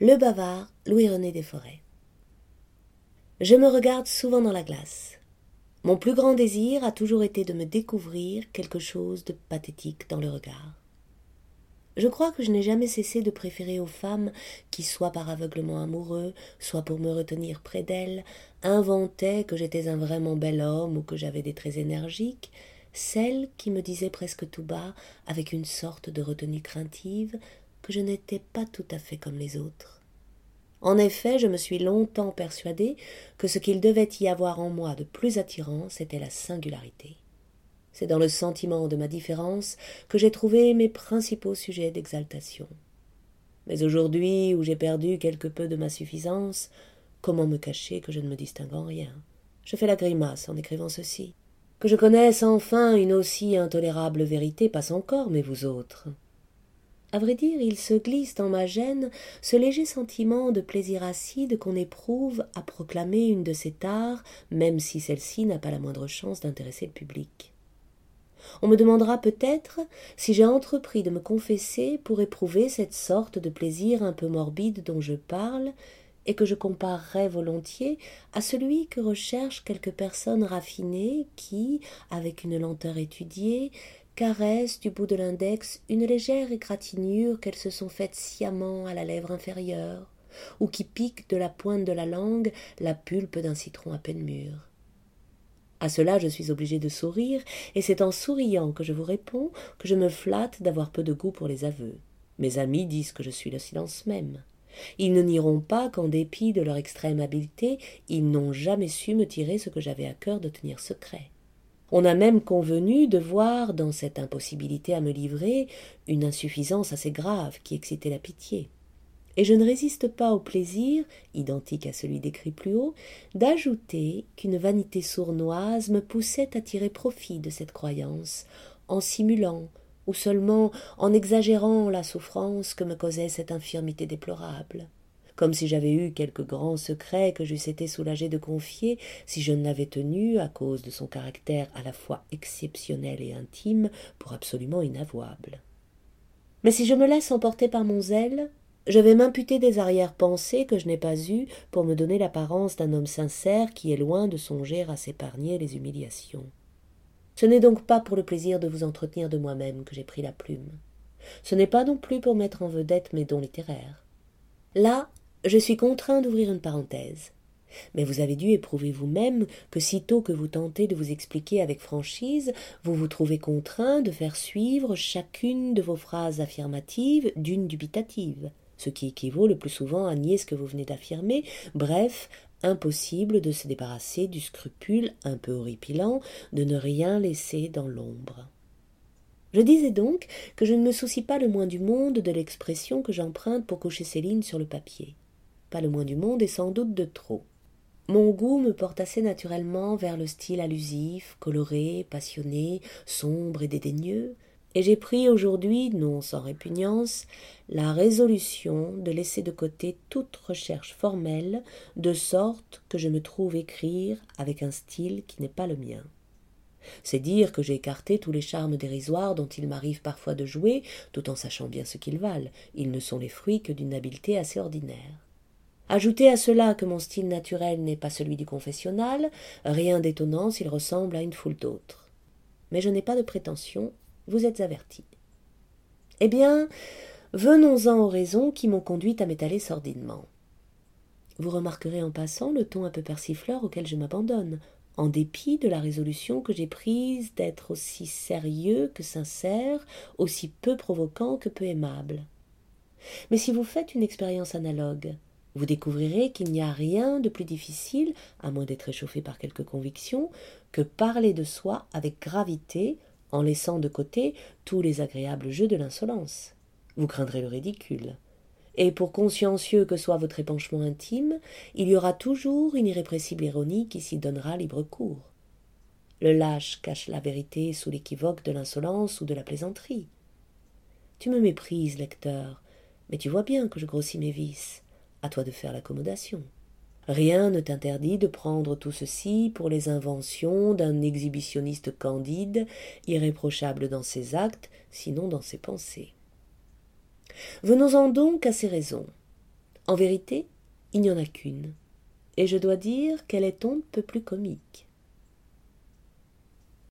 Le bavard Louis-René Desforêts. Je me regarde souvent dans la glace. Mon plus grand désir a toujours été de me découvrir quelque chose de pathétique dans le regard. Je crois que je n'ai jamais cessé de préférer aux femmes qui, soit par aveuglement amoureux, soit pour me retenir près d'elles, inventaient que j'étais un vraiment bel homme ou que j'avais des traits énergiques, celle qui me disait presque tout bas, avec une sorte de retenue craintive, que je n'étais pas tout à fait comme les autres. En effet, je me suis longtemps persuadée que ce qu'il devait y avoir en moi de plus attirant, c'était la singularité. C'est dans le sentiment de ma différence que j'ai trouvé mes principaux sujets d'exaltation. Mais aujourd'hui, où j'ai perdu quelque peu de ma suffisance, comment me cacher que je ne me distingue en rien? Je fais la grimace en écrivant ceci. Que je connaisse enfin une aussi intolérable vérité passe encore, mais vous autres. À vrai dire, il se glisse dans ma gêne ce léger sentiment de plaisir acide qu'on éprouve à proclamer une de ces tares, même si celle-ci n'a pas la moindre chance d'intéresser le public. On me demandera peut-être si j'ai entrepris de me confesser pour éprouver cette sorte de plaisir un peu morbide dont je parle, et que je comparerais volontiers à celui que recherchent quelques personnes raffinées qui, avec une lenteur étudiée, caressent du bout de l'index une légère égratignure qu'elles se sont faites sciemment à la lèvre inférieure, ou qui piquent de la pointe de la langue la pulpe d'un citron à peine mûr. À cela je suis obligé de sourire, et c'est en souriant que je vous réponds que je me flatte d'avoir peu de goût pour les aveux. Mes amis disent que je suis le silence même. Ils ne nieront pas qu'en dépit de leur extrême habileté, ils n'ont jamais su me tirer ce que j'avais à cœur de tenir secret. On a même convenu de voir dans cette impossibilité à me livrer une insuffisance assez grave qui excitait la pitié. Et je ne résiste pas au plaisir, identique à celui décrit plus haut, d'ajouter qu'une vanité sournoise me poussait à tirer profit de cette croyance, en simulant, ou seulement en exagérant la souffrance que me causait cette infirmité déplorable comme si j'avais eu quelque grand secret que j'eusse été soulagé de confier si je ne l'avais tenu, à cause de son caractère à la fois exceptionnel et intime, pour absolument inavouable. Mais si je me laisse emporter par mon zèle, je vais m'imputer des arrière-pensées que je n'ai pas eues pour me donner l'apparence d'un homme sincère qui est loin de songer à s'épargner les humiliations. Ce n'est donc pas pour le plaisir de vous entretenir de moi-même que j'ai pris la plume. Ce n'est pas non plus pour mettre en vedette mes dons littéraires. Là, je suis contraint d'ouvrir une parenthèse. Mais vous avez dû éprouver vous-même que sitôt que vous tentez de vous expliquer avec franchise, vous vous trouvez contraint de faire suivre chacune de vos phrases affirmatives d'une dubitative, ce qui équivaut le plus souvent à nier ce que vous venez d'affirmer, bref, impossible de se débarrasser du scrupule un peu horripilant de ne rien laisser dans l'ombre. Je disais donc que je ne me soucie pas le moins du monde de l'expression que j'emprunte pour coucher ces lignes sur le papier. Le moins du monde et sans doute de trop. Mon goût me porte assez naturellement vers le style allusif, coloré, passionné, sombre et dédaigneux, et j'ai pris aujourd'hui, non sans répugnance, la résolution de laisser de côté toute recherche formelle, de sorte que je me trouve écrire avec un style qui n'est pas le mien. C'est dire que j'ai écarté tous les charmes dérisoires dont il m'arrive parfois de jouer, tout en sachant bien ce qu'ils valent. Ils ne sont les fruits que d'une habileté assez ordinaire. Ajoutez à cela que mon style naturel n'est pas celui du confessionnal, rien d'étonnant s'il ressemble à une foule d'autres. Mais je n'ai pas de prétention vous êtes averti. Eh bien, venons-en aux raisons qui m'ont conduite à m'étaler sordidement. Vous remarquerez en passant le ton un peu persifleur auquel je m'abandonne, en dépit de la résolution que j'ai prise d'être aussi sérieux que sincère, aussi peu provoquant que peu aimable. Mais si vous faites une expérience analogue, vous découvrirez qu'il n'y a rien de plus difficile, à moins d'être échauffé par quelque conviction, que parler de soi avec gravité, en laissant de côté tous les agréables jeux de l'insolence. Vous craindrez le ridicule. Et pour consciencieux que soit votre épanchement intime, il y aura toujours une irrépressible ironie qui s'y donnera libre cours. Le lâche cache la vérité sous l'équivoque de l'insolence ou de la plaisanterie. Tu me méprises, lecteur, mais tu vois bien que je grossis mes vices. À toi de faire l'accommodation. Rien ne t'interdit de prendre tout ceci pour les inventions d'un exhibitionniste candide, irréprochable dans ses actes, sinon dans ses pensées. Venons-en donc à ces raisons. En vérité, il n'y en a qu'une, et je dois dire qu'elle est on ne peut plus comique.